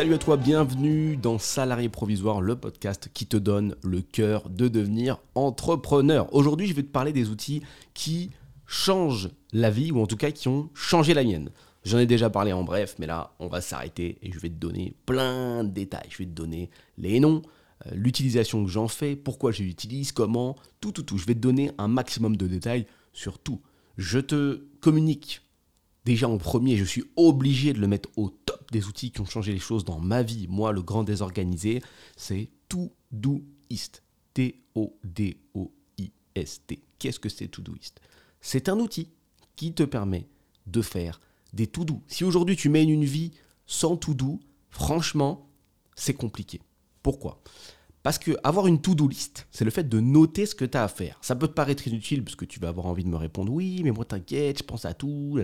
Salut à toi, bienvenue dans Salarié Provisoire, le podcast qui te donne le cœur de devenir entrepreneur. Aujourd'hui, je vais te parler des outils qui changent la vie, ou en tout cas qui ont changé la mienne. J'en ai déjà parlé en bref, mais là, on va s'arrêter et je vais te donner plein de détails. Je vais te donner les noms, euh, l'utilisation que j'en fais, pourquoi je l'utilise, comment, tout, tout, tout. Je vais te donner un maximum de détails sur tout. Je te communique déjà en premier, je suis obligé de le mettre au des outils qui ont changé les choses dans ma vie. Moi, le grand désorganisé, c'est Todoist. T-O-D-O-I-S-T. Qu'est-ce que c'est Todoist? C'est un outil qui te permet de faire des tout doux. Si aujourd'hui tu mènes une vie sans tout doux, franchement, c'est compliqué. Pourquoi? Parce que avoir une to-do list, c'est le fait de noter ce que tu as à faire. Ça peut te paraître inutile parce que tu vas avoir envie de me répondre oui, mais moi t'inquiète, je pense à tout,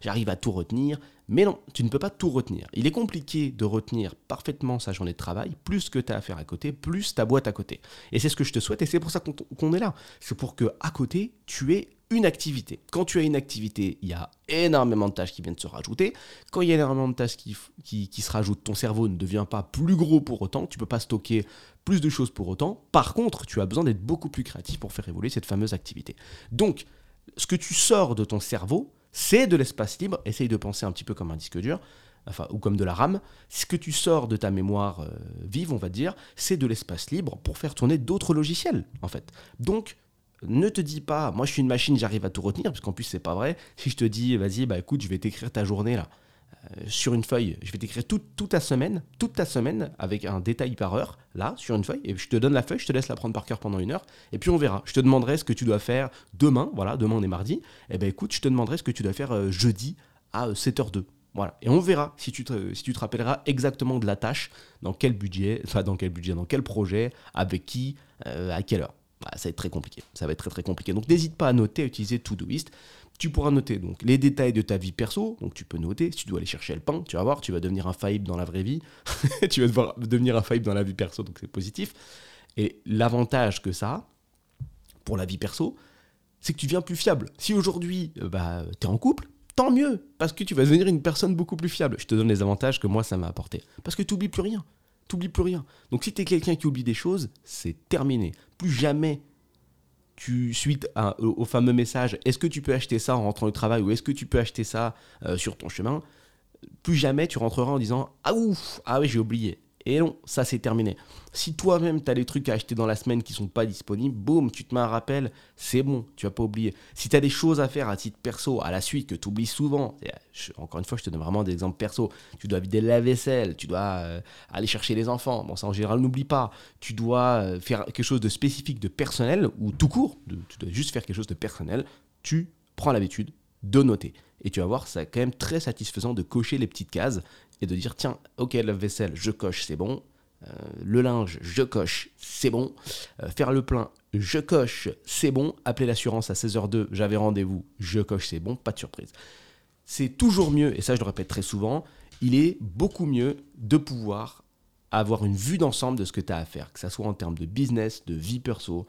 j'arrive à tout retenir. Mais non, tu ne peux pas tout retenir. Il est compliqué de retenir parfaitement sa journée de travail, plus que tu as à faire à côté, plus ta boîte à côté. Et c'est ce que je te souhaite et c'est pour ça qu'on est là. C'est pour que à côté, tu aies une activité. Quand tu as une activité, il y a énormément de tâches qui viennent se rajouter. Quand il y a énormément de tâches qui, qui, se rajoutent, ton cerveau ne devient pas plus gros pour autant. Tu ne peux pas stocker plus de choses pour autant. Par contre, tu as besoin d'être beaucoup plus créatif pour faire évoluer cette fameuse activité. Donc, ce que tu sors de ton cerveau, c'est de l'espace libre. Essaye de penser un petit peu comme un disque dur. Ou comme de la RAM, ce que tu sors de ta mémoire euh, vive, on va dire, c'est de l'espace libre pour faire tourner d'autres logiciels, en fait. Donc, ne te dis pas, moi je suis une machine, j'arrive à tout retenir, parce qu'en plus c'est pas vrai. Si je te dis, vas-y, bah écoute, je vais t'écrire ta journée là, sur une feuille, je vais t'écrire toute, ta semaine, toute ta semaine, avec un détail par heure, là, sur une feuille, et je te donne la feuille, je te laisse la prendre par cœur pendant une heure, et puis on verra. Je te demanderai ce que tu dois faire demain, voilà, demain on est mardi, et eh ben écoute, je te demanderai ce que tu dois faire euh, jeudi à 7h02. Euh, voilà. Et on verra si tu, te, si tu te rappelleras exactement de la tâche, dans quel budget, enfin dans quel budget, dans quel projet, avec qui, à quelle heure. Bah, ça va être très compliqué. Ça va être très très compliqué. Donc n'hésite pas à noter, à utiliser Todoist. Tu pourras noter donc les détails de ta vie perso. Donc tu peux noter. Si tu dois aller chercher le pain, tu vas voir, tu vas devenir infaillible dans la vraie vie. tu vas devoir devenir infaillible dans la vie perso, donc c'est positif. Et l'avantage que ça a pour la vie perso, c'est que tu deviens plus fiable. Si aujourd'hui, euh, bah, tu es en couple, tant mieux, parce que tu vas devenir une personne beaucoup plus fiable. Je te donne les avantages que moi, ça m'a apporté. Parce que tu n'oublies plus rien. T'oublies plus rien. Donc si tu es quelqu'un qui oublie des choses, c'est terminé. Plus jamais tu suite au, fameux message est-ce que tu peux acheter ça en rentrant au travail ou est-ce que tu peux acheter ça euh, sur ton chemin plus jamais tu rentreras en disant ah ouf ah oui j'ai oublié et non, ça c'est terminé. Si toi-même tu as des trucs à acheter dans la semaine qui sont pas disponibles, boum, tu te mets un rappel, c'est bon, tu vas pas oublier. Si tu as des choses à faire à titre perso, à la suite, que tu oublies souvent, encore une fois, je te donne vraiment des exemples perso, tu dois vider la vaisselle, tu dois euh, aller chercher les enfants, bon ça en général n'oublie pas, tu dois euh, faire quelque chose de spécifique, de personnel, ou tout court, tu dois juste faire quelque chose de personnel, tu prends l'habitude de noter. Et tu vas voir, c'est quand même très satisfaisant de cocher les petites cases et de dire tiens, ok, la vaisselle, je coche, c'est bon. Euh, le linge, je coche, c'est bon. Euh, faire le plein, je coche, c'est bon. Appeler l'assurance à 16h02, j'avais rendez-vous, je coche, c'est bon, pas de surprise. C'est toujours mieux, et ça je le répète très souvent, il est beaucoup mieux de pouvoir avoir une vue d'ensemble de ce que tu as à faire, que ce soit en termes de business, de vie perso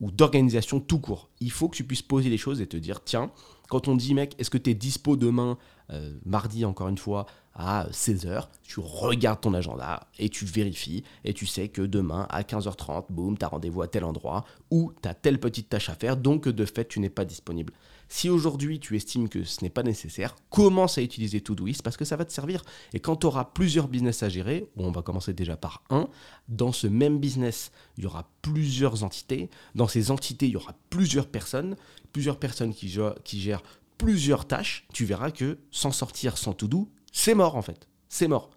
ou d'organisation tout court. Il faut que tu puisses poser les choses et te dire, tiens, quand on dit, mec, est-ce que tu es dispo demain, euh, mardi encore une fois, à 16h, tu regardes ton agenda et tu vérifies et tu sais que demain à 15h30, boum, tu as rendez-vous à tel endroit ou tu as telle petite tâche à faire, donc de fait tu n'es pas disponible. Si aujourd'hui tu estimes que ce n'est pas nécessaire, commence à utiliser Todoist parce que ça va te servir. Et quand tu auras plusieurs business à gérer, on va commencer déjà par un, dans ce même business, il y aura plusieurs entités. Dans ces entités, il y aura plusieurs personnes, plusieurs personnes qui, gèrent plusieurs tâches. Tu verras que s'en sortir sans To-Do, c'est mort en fait. C'est mort.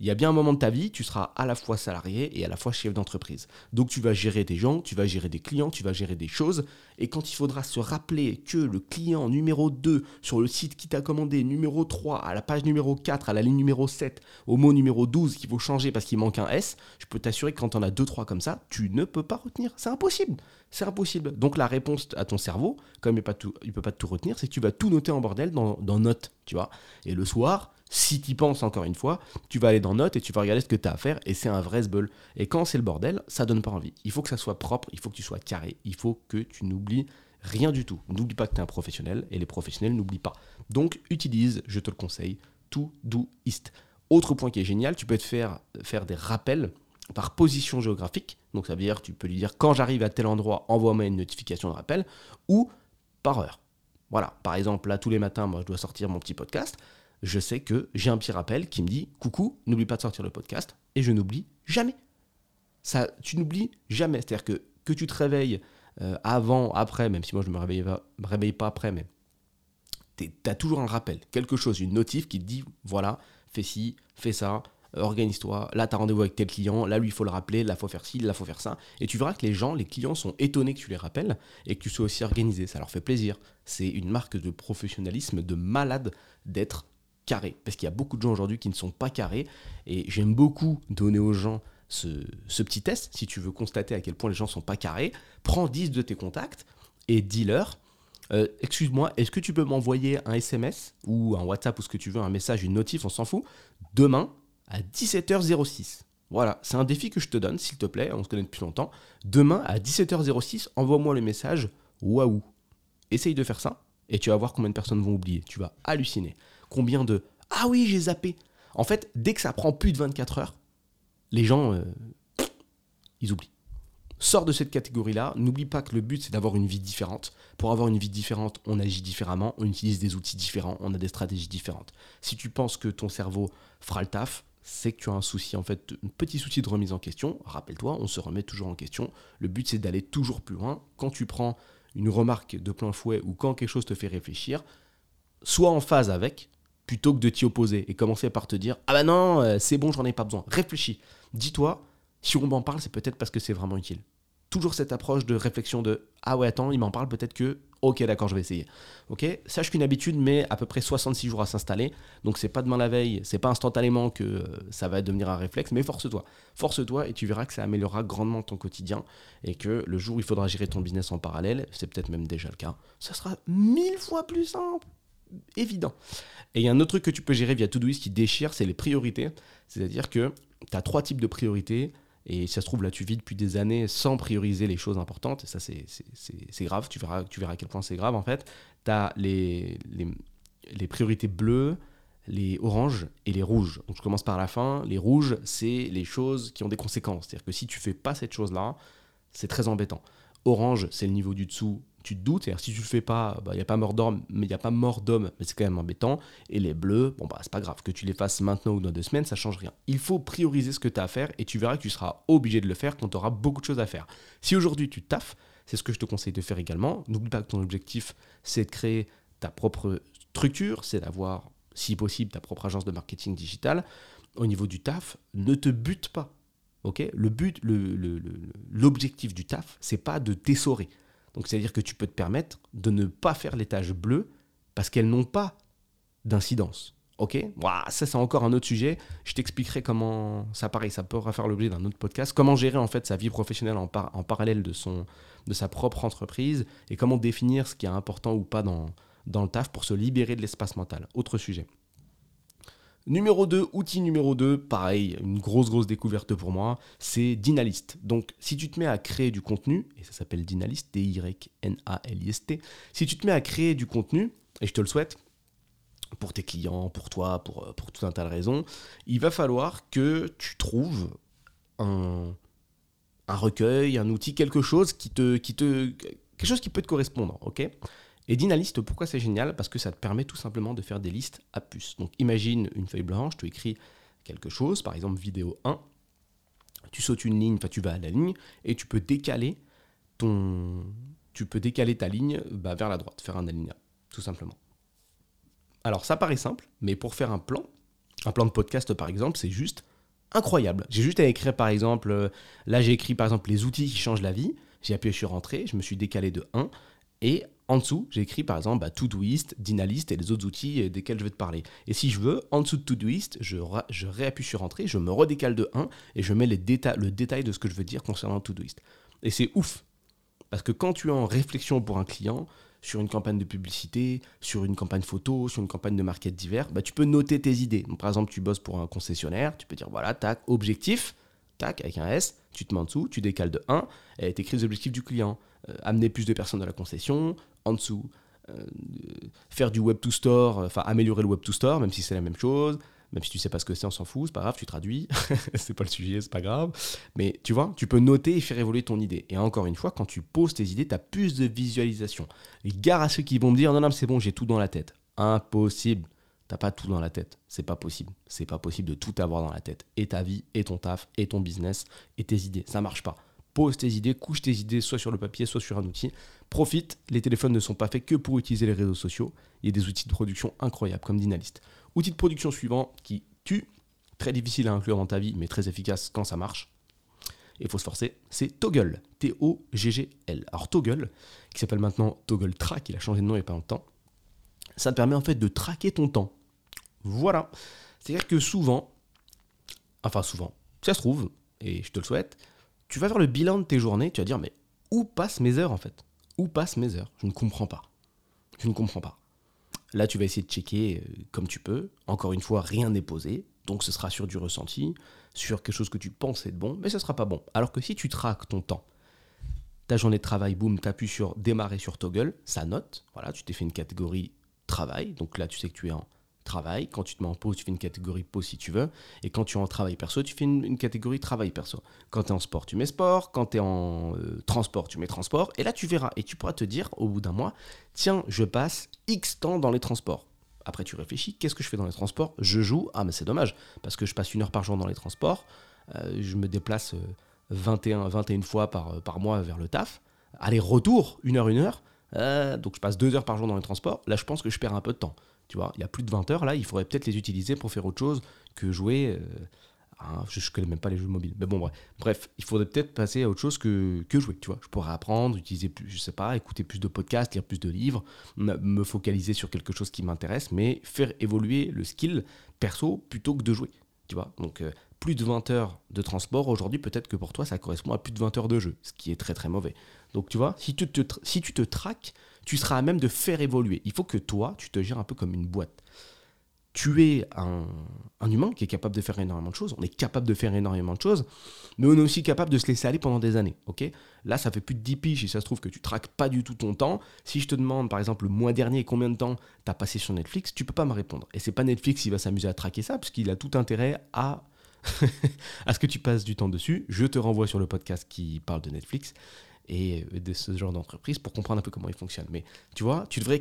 Il y a bien un moment de ta vie, tu seras à la fois salarié et à la fois chef d'entreprise. Donc tu vas gérer des gens, tu vas gérer des clients, tu vas gérer des choses. Et quand il faudra se rappeler que le client numéro 2 sur le site qui t'a commandé, numéro 3, à la page numéro 4, à la ligne numéro 7, au mot numéro 12 qu'il faut changer parce qu'il manque un S, je peux t'assurer que quand on a 2-3 comme ça, tu ne peux pas retenir. C'est impossible. C'est impossible. Donc la réponse à ton cerveau, comme il ne peut pas tout retenir, c'est que tu vas tout noter en bordel dans, dans Notes, tu vois. Et le soir, si tu penses encore une fois, tu vas aller dans Notes et tu vas regarder ce que tu as à faire et c'est un vrai sbeul. Et quand c'est le bordel, ça donne pas envie. Il faut que ça soit propre, il faut que tu sois carré, il faut que tu n'oublies rien du tout. N'oublie pas que tu es un professionnel et les professionnels n'oublient pas. Donc utilise, je te le conseille, Todoist. Autre point qui est génial, tu peux te faire, faire des rappels par position géographique. Donc ça veut dire, tu peux lui dire quand j'arrive à tel endroit, envoie-moi une notification de rappel, ou par heure. Voilà, par exemple, là tous les matins, moi je dois sortir mon petit podcast. Je sais que j'ai un petit rappel qui me dit coucou, n'oublie pas de sortir le podcast, et je n'oublie jamais. Ça, tu n'oublies jamais. C'est-à-dire que tu te réveilles euh, avant, après, même si moi je ne me réveille pas, me réveille pas après, mais tu as toujours un rappel, quelque chose, une notif qui te dit voilà, fais ci, fais ça, organise-toi, là tu as rendez-vous avec tel client, là lui il faut le rappeler, là il faut faire ci, là il faut faire ça. Et tu verras que les gens, les clients sont étonnés que tu les rappelles et que tu sois aussi organisé, ça leur fait plaisir. C'est une marque de professionnalisme, de malade d'être carré. Parce qu'il y a beaucoup de gens aujourd'hui qui ne sont pas carrés et j'aime beaucoup donner aux gens ce, petit test, si tu veux constater à quel point les gens sont pas carrés, prends 10 de tes contacts et dis-leur euh, excuse-moi, est-ce que tu peux m'envoyer un SMS ou un WhatsApp ou ce que tu veux, un message, une notif, on s'en fout, demain à 17h06. Voilà, c'est un défi que je te donne, s'il te plaît, on se connaît depuis longtemps. Demain à 17h06, envoie-moi le message waouh. Essaye de faire ça et tu vas voir combien de personnes vont oublier. Tu vas halluciner. Combien de Ah oui, j'ai zappé. En fait, dès que ça prend plus de 24 heures, les gens, euh, ils oublient. Sors de cette catégorie-là. N'oublie pas que le but, c'est d'avoir une vie différente. Pour avoir une vie différente, on agit différemment, on utilise des outils différents, on a des stratégies différentes. Si tu penses que ton cerveau fera le taf, c'est que tu as un souci, en fait, un petit souci de remise en question. Rappelle-toi, on se remet toujours en question. Le but, c'est d'aller toujours plus loin. Quand tu prends une remarque de plein fouet ou quand quelque chose te fait réfléchir, sois en phase avec plutôt que de t'y opposer et commencer par te dire Ah bah non, euh, c'est bon, j'en ai pas besoin. Réfléchis. Dis-toi, si on m'en parle, c'est peut-être parce que c'est vraiment utile. Toujours cette approche de réflexion de Ah ouais, attends, il m'en parle, peut-être que Ok, d'accord, je vais essayer. Ok, sache qu'une habitude met à peu près 66 jours à s'installer, donc c'est pas demain la veille, c'est pas instantanément que euh, ça va devenir un réflexe, mais force-toi. Force-toi et tu verras que ça améliorera grandement ton quotidien et que le jour où il faudra gérer ton business en parallèle, c'est peut-être même déjà le cas, ça sera mille fois plus simple. Évident. Et il y a un autre truc que tu peux gérer via Todoist qui déchire, c'est les priorités. C'est-à-dire que tu as trois types de priorités et si ça se trouve, là, tu vis depuis des années sans prioriser les choses importantes. Et ça, c'est grave. Tu verras, tu verras à quel point c'est grave, en fait. Tu as les, les, les, priorités bleues, les oranges et les rouges. Donc, je commence par la fin. Les rouges, c'est les choses qui ont des conséquences. C'est-à-dire que si tu fais pas cette chose-là, c'est très embêtant. Orange, c'est le niveau du dessous tu te doutes. si tu le fais pas, il bah, n'y a pas mort d'homme, mais il a pas mort mais c'est quand même embêtant. Et les bleus, bon bah c'est pas grave, que tu les fasses maintenant ou dans deux semaines, ça change rien. Il faut prioriser ce que tu as à faire et tu verras que tu seras obligé de le faire quand tu auras beaucoup de choses à faire. Si aujourd'hui tu taffes, c'est ce que je te conseille de faire également. N'oublie pas que ton objectif, c'est de créer ta propre structure, c'est d'avoir, si possible, ta propre agence de marketing digital. Au niveau du taf, ne te bute pas. ok? Le but, l'objectif du taf, c'est pas de t'essorer. Donc c'est-à-dire que tu peux te permettre de ne pas faire les tâches bleues parce qu'elles n'ont pas d'incidence. Ok? Ça, c'est encore un autre sujet. Je t'expliquerai comment, ça pareil, ça pourra faire l'objet d'un autre podcast, comment gérer en fait sa vie professionnelle en, parallèle de sa propre entreprise et comment définir ce qui est important ou pas dans, dans le taf pour se libérer de l'espace mental. Autre sujet. Numéro 2, outil numéro 2, pareil, une grosse grosse découverte pour moi, c'est Dynalist. Donc si tu te mets à créer du contenu, et ça s'appelle Dynalist, D-Y-N-A-L-I-S-T, si tu te mets à créer du contenu, et je te le souhaite, pour tes clients, pour toi, pour, euh, pour tout un tas de raisons, il va falloir que tu trouves un, recueil, un outil, quelque chose qui te, qui te, quelque chose qui peut te correspondre, ok? Et Dynalist, pourquoi c'est génial? Parce que ça te permet tout simplement de faire des listes à puces. Donc imagine une feuille blanche, tu écris quelque chose, par exemple vidéo 1, tu sautes une ligne, enfin tu vas à la ligne, et tu peux décaler ton, tu peux décaler ta ligne bah, vers la droite, faire un alinéa, tout simplement. Alors ça paraît simple, mais pour faire un plan, un plan de podcast par exemple, c'est juste incroyable. J'ai juste à écrire par exemple, euh, là j'ai écrit par exemple les outils qui changent la vie, j'ai appuyé sur entrée, je me suis décalé de 1, et en dessous, j'ai écrit par exemple bah, Todoist, Dynalist et les autres outils euh, desquels je vais te parler. Et si je veux, en dessous de Todoist, je, je réappuie sur Entrée, je me redécale de 1 et je mets le détail de ce que je veux dire concernant Todoist. Et c'est ouf. Parce que quand tu es en réflexion pour un client, sur une campagne de publicité, sur une campagne photo, sur une campagne de market divers, bah, tu peux noter tes idées. Par exemple, tu bosses pour un concessionnaire, tu peux dire voilà, tac, objectif, tac, avec un S, tu te mets en dessous, tu décales de 1 et tu écris les objectifs du client. Euh, amener plus de personnes dans la concession, en dessous, euh, faire du web to store, enfin améliorer le web to store, même si c'est la même chose, Même si tu sais pas ce que c'est, on s'en fout, c'est pas grave, tu traduis, c'est pas le sujet, c'est pas grave. Mais tu vois, tu peux noter et faire évoluer ton idée. Et encore une fois, quand tu poses tes idées, tu as plus de visualisation. Gare à ceux qui vont me dire non, non, c'est bon, j'ai tout dans la tête. Impossible. T'as pas tout dans la tête. C'est pas possible. C'est pas possible de tout avoir dans la tête. Et ta vie, et ton taf, et ton business, et tes idées. Ça marche pas. Pose tes idées, couche tes idées soit sur le papier, soit sur un outil. Profite. Les téléphones ne sont pas faits que pour utiliser les réseaux sociaux. Il y a des outils de production incroyables, comme Dynalist. Outil de production suivant qui tue. Très difficile à inclure dans ta vie, mais très efficace quand ça marche. Il faut se forcer. C'est Toggle. T-O-G-G-L. Alors Toggle, qui s'appelle maintenant Toggle Track, il a changé de nom il n'y a pas longtemps ça te permet en fait de traquer ton temps. Voilà. C'est-à-dire que souvent, enfin souvent, ça se trouve, et je te le souhaite, tu vas faire le bilan de tes journées, tu vas dire, mais où passent mes heures en fait? Où passent mes heures? Je ne comprends pas. Je ne comprends pas. Là, tu vas essayer de checker euh, comme tu peux. Encore une fois, rien n'est posé. Donc ce sera sur du ressenti, sur quelque chose que tu penses être bon, mais ce sera pas bon. Alors que si tu traques ton temps, ta journée de travail, boum, tu appuies sur démarrer sur toggle, ça note. Voilà, tu t'es fait une catégorie travail. Donc là, tu sais que tu es en travail. Quand tu te mets en pause, tu fais une catégorie pause si tu veux. Et quand tu es en travail perso, tu fais une, catégorie travail perso. Quand tu es en sport, tu mets sport. Quand tu es en euh, transport, tu mets transport. Et là, tu verras. Et tu pourras te dire au bout d'un mois, tiens, je passe X temps dans les transports. Après, tu réfléchis, qu'est-ce que je fais dans les transports? Je joue. Ah, mais c'est dommage, parce que je passe une heure par jour dans les transports. Euh, je me déplace 21, euh, 21 fois par, par mois vers le taf. Aller-retour, une heure, une heure. Donc je passe deux heures par jour dans les transports. Là, je pense que je perds un peu de temps. Tu vois, il y a plus de 20 heures là, il faudrait peut-être les utiliser pour faire autre chose que jouer. Euh, je, ne connais même pas les jeux mobiles. Mais bon, bref, bref il faudrait peut-être passer à autre chose que, que jouer. Tu vois, je pourrais apprendre, utiliser plus, je sais pas, écouter plus de podcasts, lire plus de livres, me focaliser sur quelque chose qui m'intéresse, mais faire évoluer le skill perso plutôt que de jouer. Tu vois, donc euh, plus de 20 heures de transport aujourd'hui, peut-être que pour toi, ça correspond à plus de 20 heures de jeu, ce qui est très très mauvais. Donc tu vois, si tu te, si tu te traques, tu seras à même de faire évoluer. Il faut que toi, tu te gères un peu comme une boîte. Tu es un, humain qui est capable de faire énormément de choses. On est capable de faire énormément de choses, mais on est aussi capable de se laisser aller pendant des années. Ok? Là, ça fait plus de 10 piges si ça se trouve que tu traques pas du tout ton temps. Si je te demande, par exemple, le mois dernier, combien de temps tu as passé sur Netflix, tu peux pas me répondre. Et c'est pas Netflix qui va s'amuser à traquer ça, puisqu'il a tout intérêt à à ce que tu passes du temps dessus. Je te renvoie sur le podcast qui parle de Netflix et de ce genre d'entreprise pour comprendre un peu comment il fonctionne. Mais tu vois, tu devrais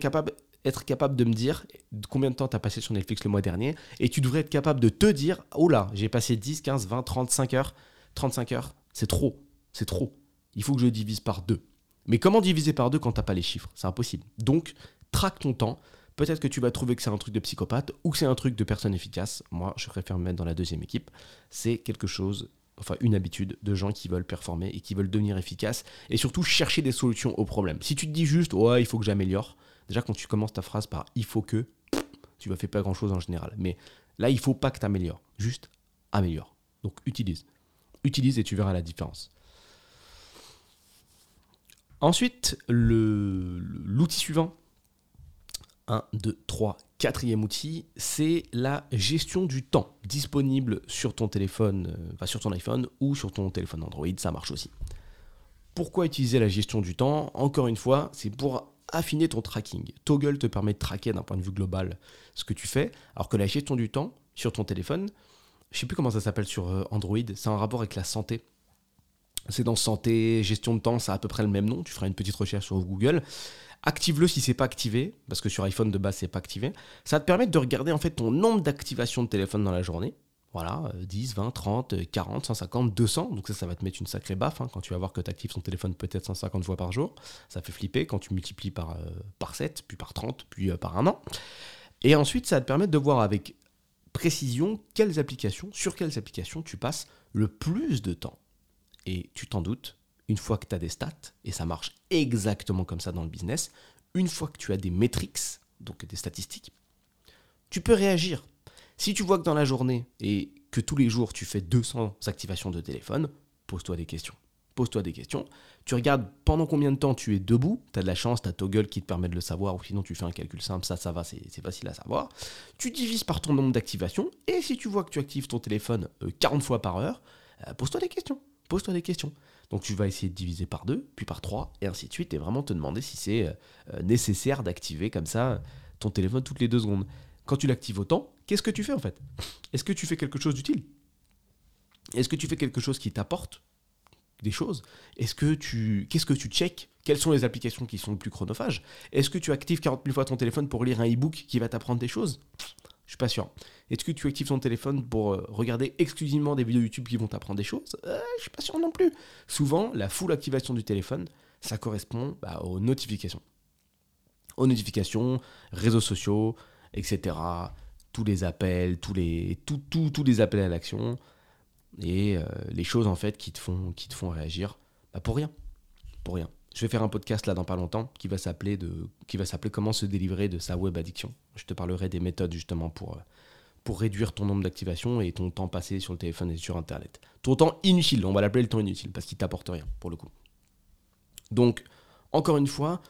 être capable de me dire combien de temps tu as passé sur Netflix le mois dernier et tu devrais être capable de te dire oh là, j'ai passé 10, 15, 20, 35 heures. 35 heures, c'est trop. C'est trop. Il faut que je divise par deux. Mais comment diviser par deux quand t'as pas les chiffres? C'est impossible. Donc, traque ton temps. Peut-être que tu vas trouver que c'est un truc de psychopathe ou que c'est un truc de personne efficace. Moi, je préfère me mettre dans la deuxième équipe. C'est quelque chose enfin une habitude de gens qui veulent performer et qui veulent devenir efficaces et surtout chercher des solutions aux problèmes. Si tu te dis juste ouais il faut que j'améliore, déjà quand tu commences ta phrase par il faut que, tu vas faire pas grand chose en général. Mais là il faut pas que tu améliores, juste améliore. Donc utilise. Utilise et tu verras la différence. Ensuite, l'outil suivant, 1, 2, 3, Quatrième outil, c'est la gestion du temps disponible sur ton téléphone, euh, sur ton iPhone ou sur ton téléphone Android, ça marche aussi. Pourquoi utiliser la gestion du temps? Encore une fois, c'est pour affiner ton tracking. Toggle te permet de traquer d'un point de vue global ce que tu fais, alors que la gestion du temps sur ton téléphone, je sais plus comment ça s'appelle sur euh, Android, c'est un rapport avec la santé. C'est dans santé, gestion de temps, ça a à peu près le même nom. Tu feras une petite recherche sur Google. Active-le si c'est pas activé, parce que sur iPhone de base c'est pas activé. Ça va te permettre de regarder en fait ton nombre d'activations de téléphone dans la journée. Voilà, 10, 20, 30, 40, 150, 200. Donc ça, ça va te mettre une sacrée baffe hein, quand tu vas voir que tu actives ton téléphone peut-être 150 fois par jour. Ça fait flipper quand tu multiplies par, euh, par 7, puis par 30, puis euh, par un an. Et ensuite, ça va te permettre de voir avec précision quelles applications, sur quelles applications tu passes le plus de temps. Et tu t'en doutes, une fois que tu as des stats, et ça marche exactement comme ça dans le business, une fois que tu as des métriques, donc des statistiques, tu peux réagir. Si tu vois que dans la journée et que tous les jours tu fais 200 activations de téléphone, pose-toi des questions. Pose-toi des questions. Tu regardes pendant combien de temps tu es debout. Tu as de la chance, tu as Toggle qui te permet de le savoir, ou sinon tu fais un calcul simple, ça, ça va, c'est facile à savoir. Tu divises par ton nombre d'activations, et si tu vois que tu actives ton téléphone 40 euh, fois par heure, euh, pose-toi des questions. Pose-toi des questions. Donc tu vas essayer de diviser par deux, puis par trois, et ainsi de suite, et vraiment te demander si c'est euh, nécessaire d'activer comme ça ton téléphone toutes les deux secondes. quand tu l'actives autant, qu'est-ce que tu fais en fait? Est-ce que tu fais quelque chose d'utile? Est-ce que tu fais quelque chose qui t'apporte des choses? Est-ce que tu qu'est-ce que tu check? Quelles sont les applications qui sont le plus chronophages? Est-ce que tu actives 40 000 fois ton téléphone pour lire un e-book qui va t'apprendre des choses? Je suis pas sûr. Est-ce que tu actives ton téléphone pour euh, regarder exclusivement des vidéos YouTube qui vont t'apprendre des choses? Euh, Je suis pas sûr non plus. Souvent, la full activation du téléphone, ça correspond bah, aux notifications. Aux notifications, réseaux sociaux, etc. Tous les appels, tous les, tous les appels à l'action et euh, les choses en fait qui te font, qui te font réagir bah, pour rien. Pour rien. Je vais faire un podcast là dans pas longtemps qui va s'appeler de qui va s'appeler comment se délivrer de sa web addiction. Je te parlerai des méthodes justement pour pour réduire ton nombre d'activations et ton temps passé sur le téléphone et sur internet. Ton temps inutile, on va l'appeler le temps inutile parce qu'il t'apporte rien pour le coup. Donc encore une fois,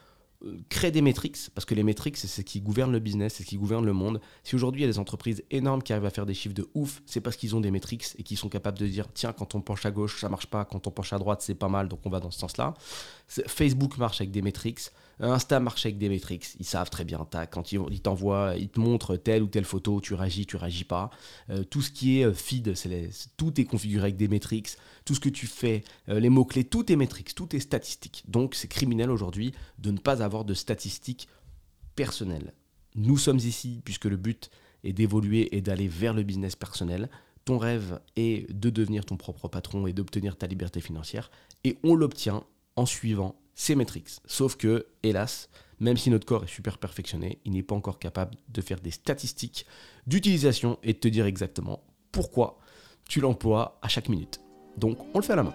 crée des métriques, parce que les métriques, c'est ce qui gouverne le business, c'est ce qui gouverne le monde. Si aujourd'hui il y a des entreprises énormes qui arrivent à faire des chiffres de ouf, c'est parce qu'ils ont des métriques et qu'ils sont capables de dire tiens, quand on penche à gauche, ça marche pas, quand on penche à droite, c'est pas mal, donc on va dans ce sens-là. Facebook marche avec des métriques, Insta marche avec des métriques, ils savent très bien. quand ils, t'envoient, ils te montrent telle ou telle photo, tu réagis, tu réagis pas. Euh, tout ce qui est euh, feed, tout est configuré avec des métriques. Tout ce que tu fais, euh, les mots-clés, tout est métriques, tout est statistique. Donc c'est criminel aujourd'hui de ne pas avoir de statistiques personnelles. Nous sommes ici puisque le but est d'évoluer et d'aller vers le business personnel. Ton rêve est de devenir ton propre patron et d'obtenir ta liberté financière. Et on l'obtient en suivant ces métriques. Sauf que, hélas, même si notre corps est super perfectionné, il n'est pas encore capable de faire des statistiques d'utilisation et de te dire exactement pourquoi tu l'emploies à chaque minute. Donc, on le fait à la main.